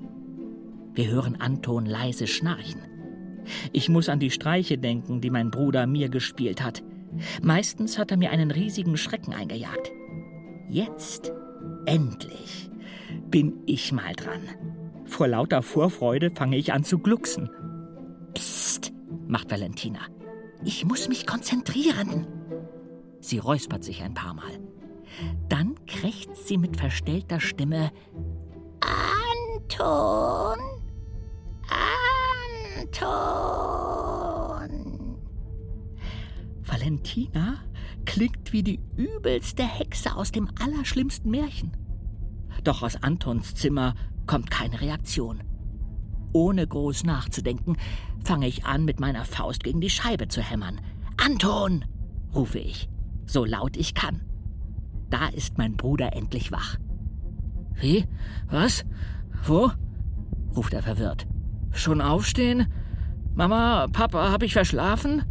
Wir hören Anton leise schnarchen. Ich muss an die Streiche denken, die mein Bruder mir gespielt hat. Meistens hat er mir einen riesigen Schrecken eingejagt. Jetzt, endlich, bin ich mal dran. Vor lauter Vorfreude fange ich an zu glucksen. Psst, macht Valentina. Ich muss mich konzentrieren. Sie räuspert sich ein paar Mal. Dann krächzt sie mit verstellter Stimme Anton! Anton! Valentina klingt wie die übelste Hexe aus dem allerschlimmsten Märchen. Doch aus Antons Zimmer kommt keine Reaktion. Ohne groß nachzudenken, fange ich an, mit meiner Faust gegen die Scheibe zu hämmern. Anton! rufe ich, so laut ich kann. Da ist mein Bruder endlich wach. Wie? Was? Wo? ruft er verwirrt. Schon aufstehen? Mama, Papa, hab ich verschlafen?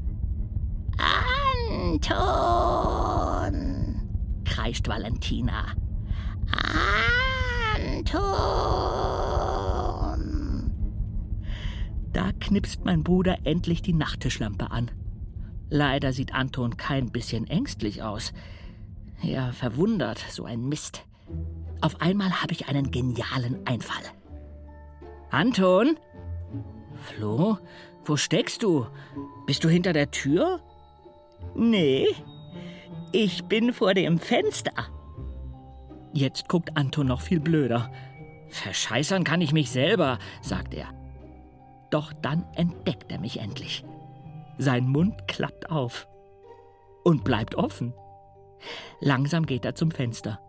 Anton! kreischt Valentina. Anton! Da knipst mein Bruder endlich die Nachttischlampe an. Leider sieht Anton kein bisschen ängstlich aus. Ja, verwundert, so ein Mist. Auf einmal habe ich einen genialen Einfall. Anton? Flo, wo steckst du? Bist du hinter der Tür? Nee, ich bin vor dem Fenster. Jetzt guckt Anton noch viel blöder. Verscheißern kann ich mich selber, sagt er. Doch dann entdeckt er mich endlich. Sein Mund klappt auf und bleibt offen. Langsam geht er zum Fenster.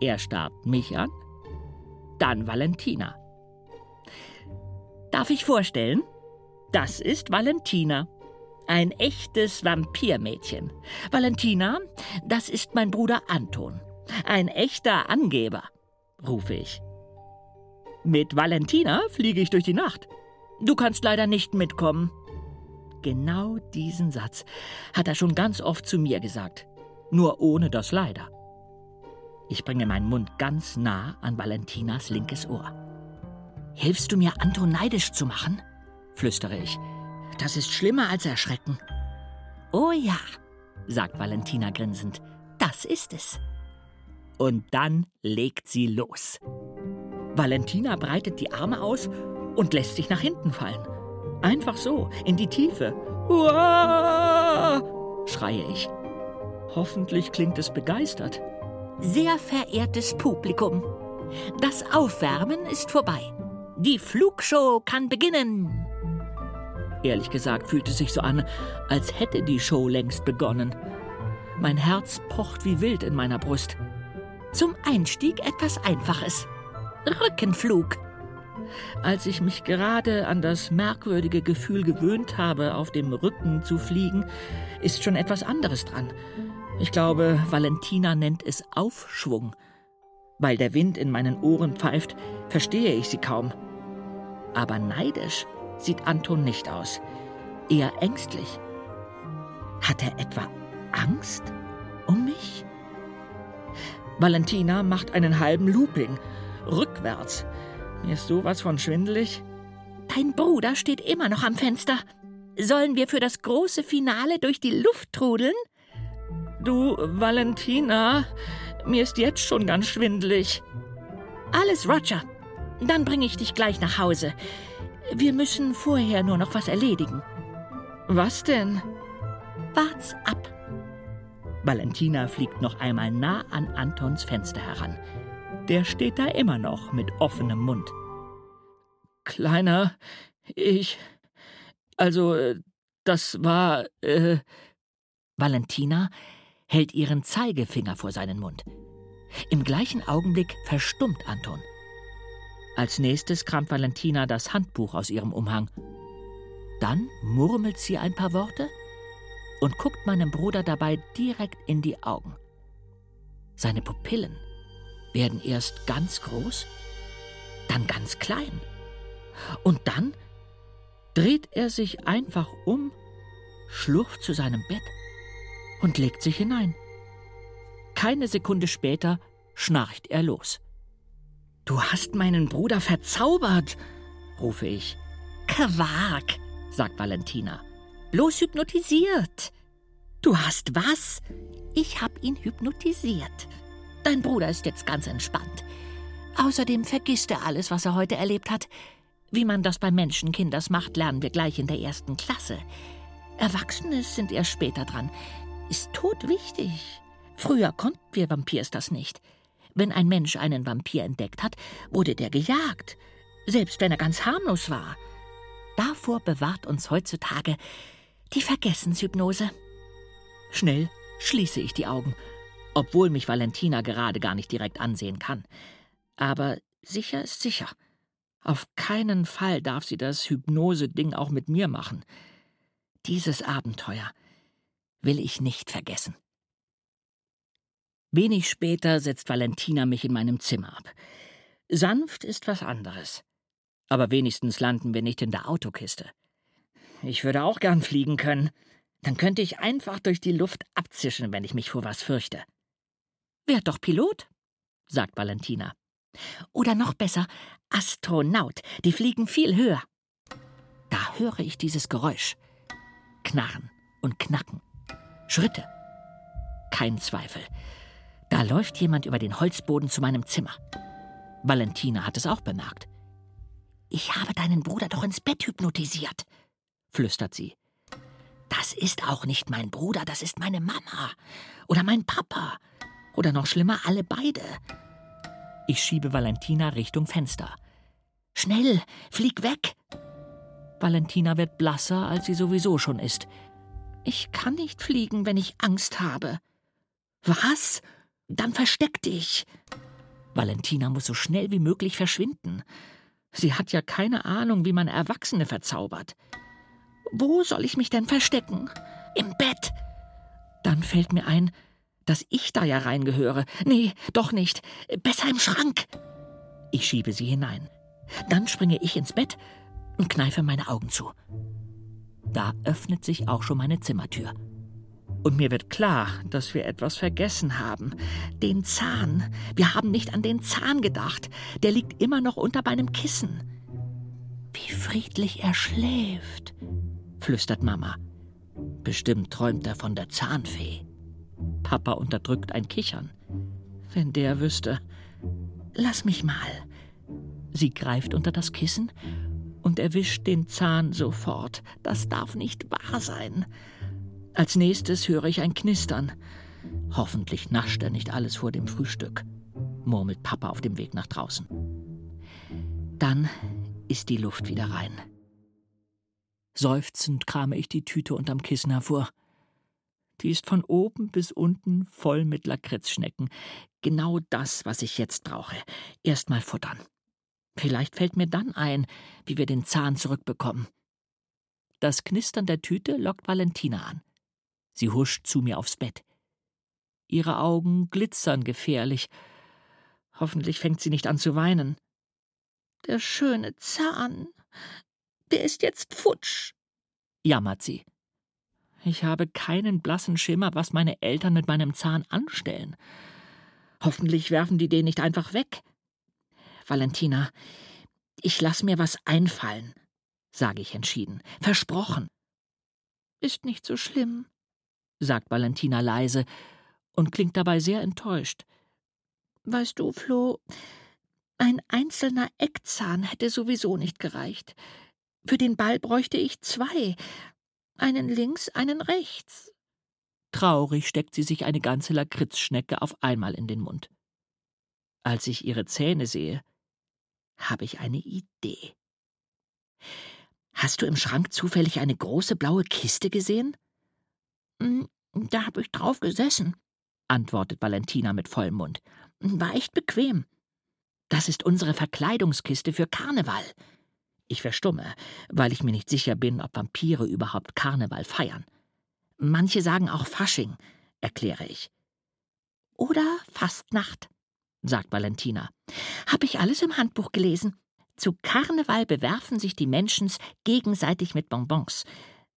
Er starrt mich an, dann Valentina. Darf ich vorstellen? Das ist Valentina. Ein echtes Vampirmädchen. Valentina, das ist mein Bruder Anton. Ein echter Angeber, rufe ich. Mit Valentina fliege ich durch die Nacht. Du kannst leider nicht mitkommen. Genau diesen Satz hat er schon ganz oft zu mir gesagt. Nur ohne das leider. Ich bringe meinen Mund ganz nah an Valentinas linkes Ohr. Hilfst du mir, Anton neidisch zu machen? flüstere ich. Das ist schlimmer als Erschrecken. Oh ja, sagt Valentina grinsend. Das ist es. Und dann legt sie los. Valentina breitet die Arme aus und lässt sich nach hinten fallen. Einfach so, in die Tiefe. Uah! schreie ich. Hoffentlich klingt es begeistert. Sehr verehrtes Publikum, das Aufwärmen ist vorbei. Die Flugshow kann beginnen. Ehrlich gesagt fühlt es sich so an, als hätte die Show längst begonnen. Mein Herz pocht wie wild in meiner Brust. Zum Einstieg etwas Einfaches. Rückenflug. Als ich mich gerade an das merkwürdige Gefühl gewöhnt habe, auf dem Rücken zu fliegen, ist schon etwas anderes dran. Ich glaube, Valentina nennt es Aufschwung. Weil der Wind in meinen Ohren pfeift, verstehe ich sie kaum. Aber neidisch sieht Anton nicht aus. Eher ängstlich. Hat er etwa Angst um mich? Valentina macht einen halben Looping. Rückwärts. Mir ist sowas von schwindelig. Dein Bruder steht immer noch am Fenster. Sollen wir für das große Finale durch die Luft trudeln? Du, Valentina, mir ist jetzt schon ganz schwindelig. Alles, Roger. Dann bringe ich dich gleich nach Hause. Wir müssen vorher nur noch was erledigen. Was denn? Wart's ab. Valentina fliegt noch einmal nah an Antons Fenster heran. Der steht da immer noch mit offenem Mund. Kleiner, ich. Also, das war. Äh. Valentina hält ihren Zeigefinger vor seinen Mund. Im gleichen Augenblick verstummt Anton. Als nächstes kramt Valentina das Handbuch aus ihrem Umhang. Dann murmelt sie ein paar Worte und guckt meinem Bruder dabei direkt in die Augen. Seine Pupillen werden erst ganz groß dann ganz klein. Und dann dreht er sich einfach um, schlurft zu seinem Bett und legt sich hinein. Keine Sekunde später schnarcht er los. Du hast meinen Bruder verzaubert, rufe ich. Quark, sagt Valentina. Bloß hypnotisiert. Du hast was? Ich hab ihn hypnotisiert. Dein Bruder ist jetzt ganz entspannt. Außerdem vergisst er alles, was er heute erlebt hat. Wie man das bei Menschenkinders macht, lernen wir gleich in der ersten Klasse. Erwachsene sind erst später dran. Ist Tod wichtig? Früher konnten wir Vampirs das nicht. Wenn ein Mensch einen Vampir entdeckt hat, wurde der gejagt, selbst wenn er ganz harmlos war. Davor bewahrt uns heutzutage die Vergessenshypnose. Schnell schließe ich die Augen, obwohl mich Valentina gerade gar nicht direkt ansehen kann. Aber sicher ist sicher. Auf keinen Fall darf sie das Hypnose-Ding auch mit mir machen. Dieses Abenteuer will ich nicht vergessen. Wenig später setzt Valentina mich in meinem Zimmer ab. Sanft ist was anderes. Aber wenigstens landen wir nicht in der Autokiste. Ich würde auch gern fliegen können. Dann könnte ich einfach durch die Luft abzischen, wenn ich mich vor was fürchte. Werd doch Pilot, sagt Valentina. Oder noch besser, Astronaut. Die fliegen viel höher. Da höre ich dieses Geräusch. Knarren und Knacken. Schritte. Kein Zweifel. Da läuft jemand über den Holzboden zu meinem Zimmer. Valentina hat es auch bemerkt. Ich habe deinen Bruder doch ins Bett hypnotisiert, flüstert sie. Das ist auch nicht mein Bruder, das ist meine Mama. Oder mein Papa. Oder noch schlimmer, alle beide. Ich schiebe Valentina Richtung Fenster. Schnell, flieg weg! Valentina wird blasser, als sie sowieso schon ist. Ich kann nicht fliegen, wenn ich Angst habe. Was? Dann versteck dich. Valentina muss so schnell wie möglich verschwinden. Sie hat ja keine Ahnung, wie man Erwachsene verzaubert. Wo soll ich mich denn verstecken? Im Bett. Dann fällt mir ein, dass ich da ja reingehöre. Nee, doch nicht. Besser im Schrank. Ich schiebe sie hinein. Dann springe ich ins Bett und kneife meine Augen zu. Da öffnet sich auch schon meine Zimmertür. Und mir wird klar, dass wir etwas vergessen haben. Den Zahn. Wir haben nicht an den Zahn gedacht. Der liegt immer noch unter meinem Kissen. Wie friedlich er schläft, flüstert Mama. Bestimmt träumt er von der Zahnfee. Papa unterdrückt ein Kichern. Wenn der wüsste. Lass mich mal. Sie greift unter das Kissen und erwischt den Zahn sofort. Das darf nicht wahr sein. Als nächstes höre ich ein Knistern. Hoffentlich nascht er nicht alles vor dem Frühstück, murmelt Papa auf dem Weg nach draußen. Dann ist die Luft wieder rein. Seufzend krame ich die Tüte unterm Kissen hervor. Die ist von oben bis unten voll mit Lakritzschnecken. Genau das, was ich jetzt brauche. Erst mal futtern. Vielleicht fällt mir dann ein, wie wir den Zahn zurückbekommen. Das Knistern der Tüte lockt Valentina an. Sie huscht zu mir aufs Bett. Ihre Augen glitzern gefährlich. Hoffentlich fängt sie nicht an zu weinen. Der schöne Zahn, der ist jetzt futsch, jammert sie. Ich habe keinen blassen Schimmer, was meine Eltern mit meinem Zahn anstellen. Hoffentlich werfen die den nicht einfach weg. Valentina, ich lass mir was einfallen, sage ich entschieden. Versprochen. Ist nicht so schlimm, sagt Valentina leise und klingt dabei sehr enttäuscht. Weißt du, Flo, ein einzelner Eckzahn hätte sowieso nicht gereicht. Für den Ball bräuchte ich zwei. Einen links, einen rechts. Traurig steckt sie sich eine ganze Lakritzschnecke auf einmal in den Mund. Als ich ihre Zähne sehe, habe ich eine Idee. Hast du im Schrank zufällig eine große blaue Kiste gesehen? Hm, da hab ich drauf gesessen, antwortet Valentina mit vollem Mund. War echt bequem. Das ist unsere Verkleidungskiste für Karneval. Ich verstumme, weil ich mir nicht sicher bin, ob Vampire überhaupt Karneval feiern. Manche sagen auch Fasching, erkläre ich. Oder Fastnacht, sagt Valentina. Hab ich alles im Handbuch gelesen. Zu Karneval bewerfen sich die Menschens gegenseitig mit Bonbons.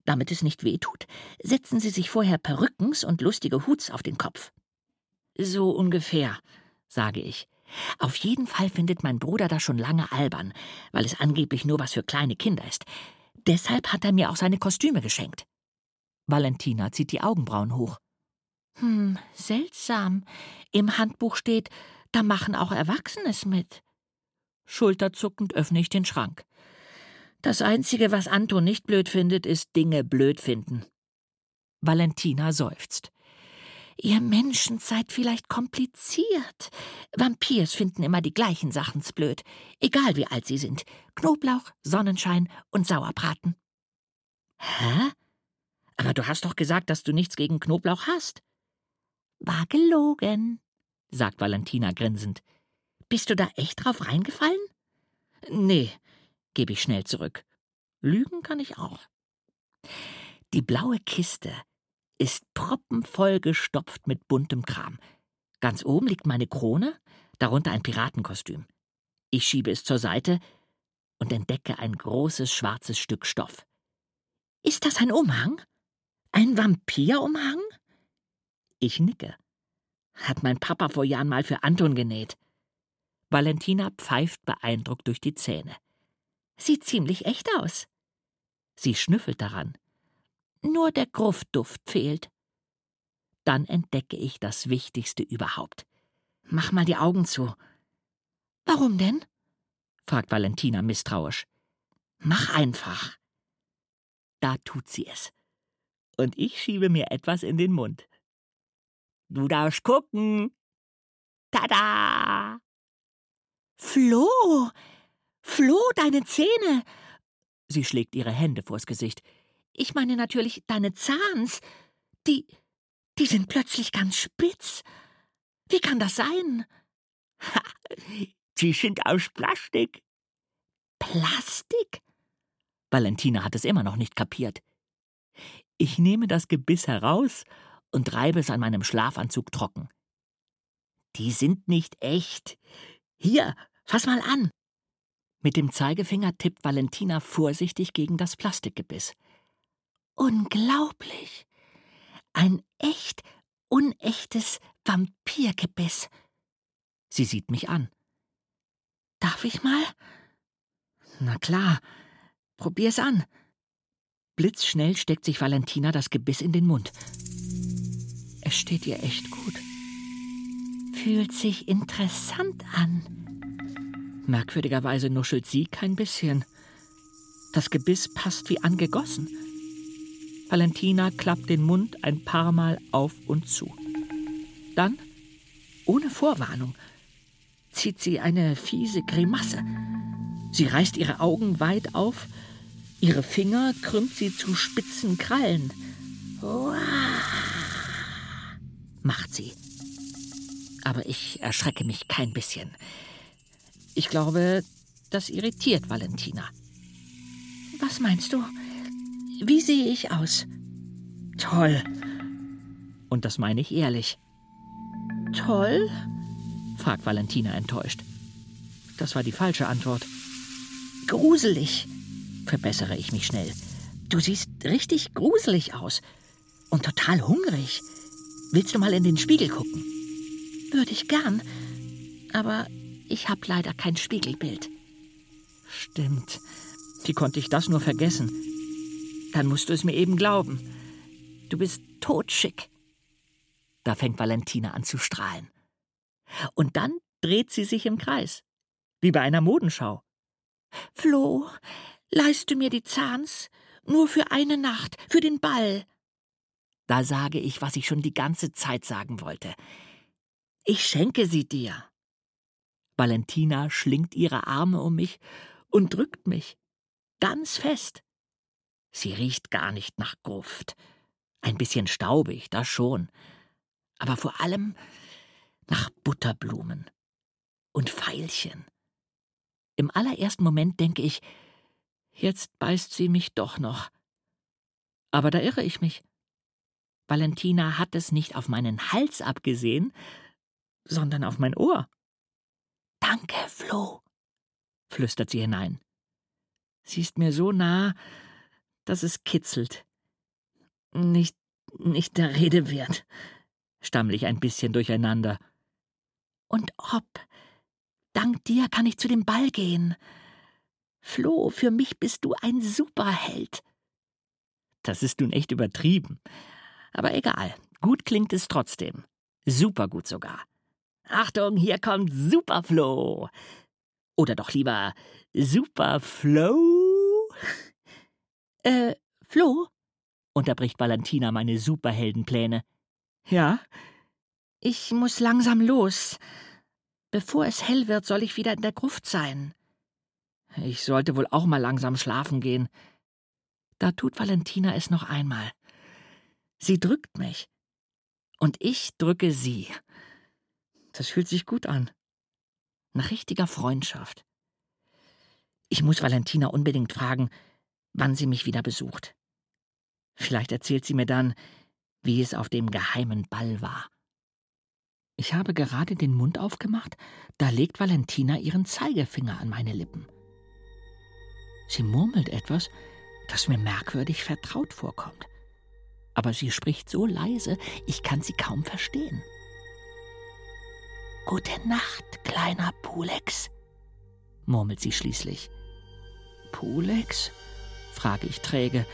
Damit es nicht weh tut, setzen sie sich vorher Perückens und lustige Huts auf den Kopf. So ungefähr, sage ich. Auf jeden Fall findet mein Bruder das schon lange albern, weil es angeblich nur was für kleine Kinder ist. Deshalb hat er mir auch seine Kostüme geschenkt. Valentina zieht die Augenbrauen hoch. Hm, seltsam. Im Handbuch steht, da machen auch Erwachsenes mit. Schulterzuckend öffne ich den Schrank. Das Einzige, was Anton nicht blöd findet, ist Dinge blöd finden. Valentina seufzt. Ihr Menschen seid vielleicht kompliziert. Vampirs finden immer die gleichen Sachens blöd, egal wie alt sie sind. Knoblauch, Sonnenschein und Sauerbraten. Hä? Aber du hast doch gesagt, dass du nichts gegen Knoblauch hast. War gelogen, sagt Valentina grinsend. Bist du da echt drauf reingefallen? Nee, gebe ich schnell zurück. Lügen kann ich auch. Die blaue Kiste ist proppenvoll gestopft mit buntem Kram. Ganz oben liegt meine Krone, darunter ein Piratenkostüm. Ich schiebe es zur Seite und entdecke ein großes schwarzes Stück Stoff. Ist das ein Umhang? Ein Vampirumhang? Ich nicke. Hat mein Papa vor Jahren mal für Anton genäht. Valentina pfeift beeindruckt durch die Zähne. Sieht ziemlich echt aus. Sie schnüffelt daran. Nur der Gruftduft fehlt. Dann entdecke ich das Wichtigste überhaupt. Mach mal die Augen zu. Warum denn? fragt Valentina misstrauisch. Mach einfach. Da tut sie es. Und ich schiebe mir etwas in den Mund. Du darfst gucken. Tada! Flo! Flo, deine Zähne! Sie schlägt ihre Hände vors Gesicht. Ich meine natürlich deine Zahns. Die. die sind plötzlich ganz spitz. Wie kann das sein? Ha, die sind aus Plastik. Plastik? Valentina hat es immer noch nicht kapiert. Ich nehme das Gebiss heraus und reibe es an meinem Schlafanzug trocken. Die sind nicht echt. Hier, fass mal an. Mit dem Zeigefinger tippt Valentina vorsichtig gegen das Plastikgebiss. Unglaublich. Ein echt unechtes Vampirgebiss. Sie sieht mich an. Darf ich mal? Na klar. Probier's an. Blitzschnell steckt sich Valentina das Gebiss in den Mund. Es steht ihr echt gut. Fühlt sich interessant an. Merkwürdigerweise nuschelt sie kein bisschen. Das Gebiss passt wie angegossen. Valentina klappt den Mund ein paar Mal auf und zu. Dann, ohne Vorwarnung, zieht sie eine fiese Grimasse. Sie reißt ihre Augen weit auf, ihre Finger krümmt sie zu spitzen Krallen. Uah, macht sie. Aber ich erschrecke mich kein bisschen. Ich glaube, das irritiert Valentina. Was meinst du? Wie sehe ich aus? Toll. Und das meine ich ehrlich. Toll? fragt Valentina enttäuscht. Das war die falsche Antwort. Gruselig, verbessere ich mich schnell. Du siehst richtig gruselig aus. Und total hungrig. Willst du mal in den Spiegel gucken? Würde ich gern. Aber ich habe leider kein Spiegelbild. Stimmt. Wie konnte ich das nur vergessen? Dann musst du es mir eben glauben. Du bist totschick. Da fängt Valentina an zu strahlen. Und dann dreht sie sich im Kreis, wie bei einer Modenschau. Flo, leist du mir die Zahns? Nur für eine Nacht, für den Ball. Da sage ich, was ich schon die ganze Zeit sagen wollte. Ich schenke sie dir. Valentina schlingt ihre Arme um mich und drückt mich ganz fest. Sie riecht gar nicht nach Gruft. Ein bisschen staubig, das schon. Aber vor allem nach Butterblumen und Veilchen. Im allerersten Moment denke ich, jetzt beißt sie mich doch noch. Aber da irre ich mich. Valentina hat es nicht auf meinen Hals abgesehen, sondern auf mein Ohr. Danke, Flo, flüstert sie hinein. Sie ist mir so nah, dass es kitzelt. Nicht, nicht der Rede wert, stammle ich ein bisschen durcheinander. Und ob, dank dir kann ich zu dem Ball gehen. Flo, für mich bist du ein Superheld. Das ist nun echt übertrieben. Aber egal, gut klingt es trotzdem. Supergut sogar. Achtung, hier kommt Superflo. Oder doch lieber Superflow? Äh, Flo? unterbricht Valentina meine Superheldenpläne. Ja? Ich muss langsam los. Bevor es hell wird, soll ich wieder in der Gruft sein. Ich sollte wohl auch mal langsam schlafen gehen. Da tut Valentina es noch einmal. Sie drückt mich. Und ich drücke sie. Das fühlt sich gut an. Nach richtiger Freundschaft. Ich muss Valentina unbedingt fragen, wann sie mich wieder besucht. Vielleicht erzählt sie mir dann, wie es auf dem geheimen Ball war. Ich habe gerade den Mund aufgemacht, da legt Valentina ihren Zeigefinger an meine Lippen. Sie murmelt etwas, das mir merkwürdig vertraut vorkommt. Aber sie spricht so leise, ich kann sie kaum verstehen. Gute Nacht, kleiner Pulex, murmelt sie schließlich. Pulex? Frage ich träge.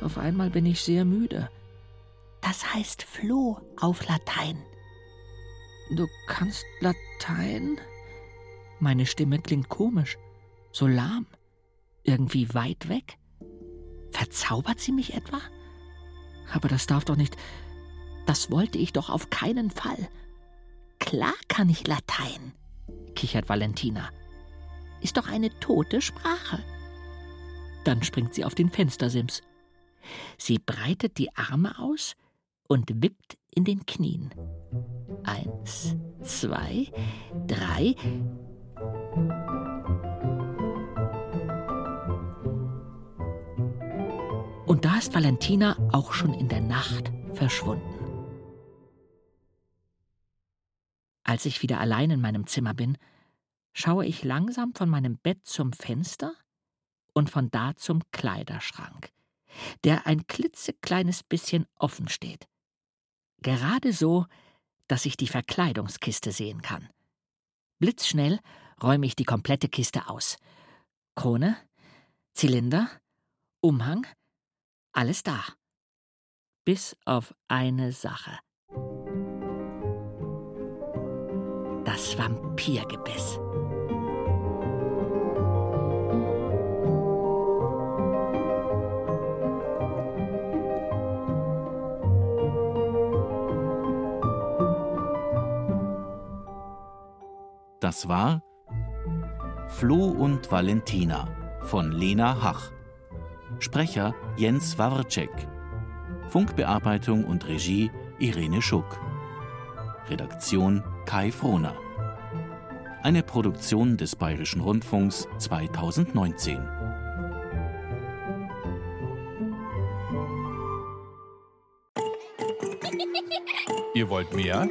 Auf einmal bin ich sehr müde. Das heißt Floh auf Latein. Du kannst Latein? Meine Stimme klingt komisch, so lahm, irgendwie weit weg. Verzaubert sie mich etwa? Aber das darf doch nicht. Das wollte ich doch auf keinen Fall. Klar kann ich Latein, kichert Valentina. Ist doch eine tote Sprache. Dann springt sie auf den Fenstersims. Sie breitet die Arme aus und wippt in den Knien. Eins, zwei, drei. Und da ist Valentina auch schon in der Nacht verschwunden. Als ich wieder allein in meinem Zimmer bin, schaue ich langsam von meinem Bett zum Fenster und von da zum Kleiderschrank, der ein klitzekleines bisschen offen steht. Gerade so, dass ich die Verkleidungskiste sehen kann. Blitzschnell räume ich die komplette Kiste aus. Krone, Zylinder, Umhang, alles da. Bis auf eine Sache. Das Vampirgebiss. Das war Flo und Valentina von Lena Hach. Sprecher Jens Wawrczek. Funkbearbeitung und Regie Irene Schuck. Redaktion Kai Frohner. Eine Produktion des Bayerischen Rundfunks 2019. Ihr wollt mehr?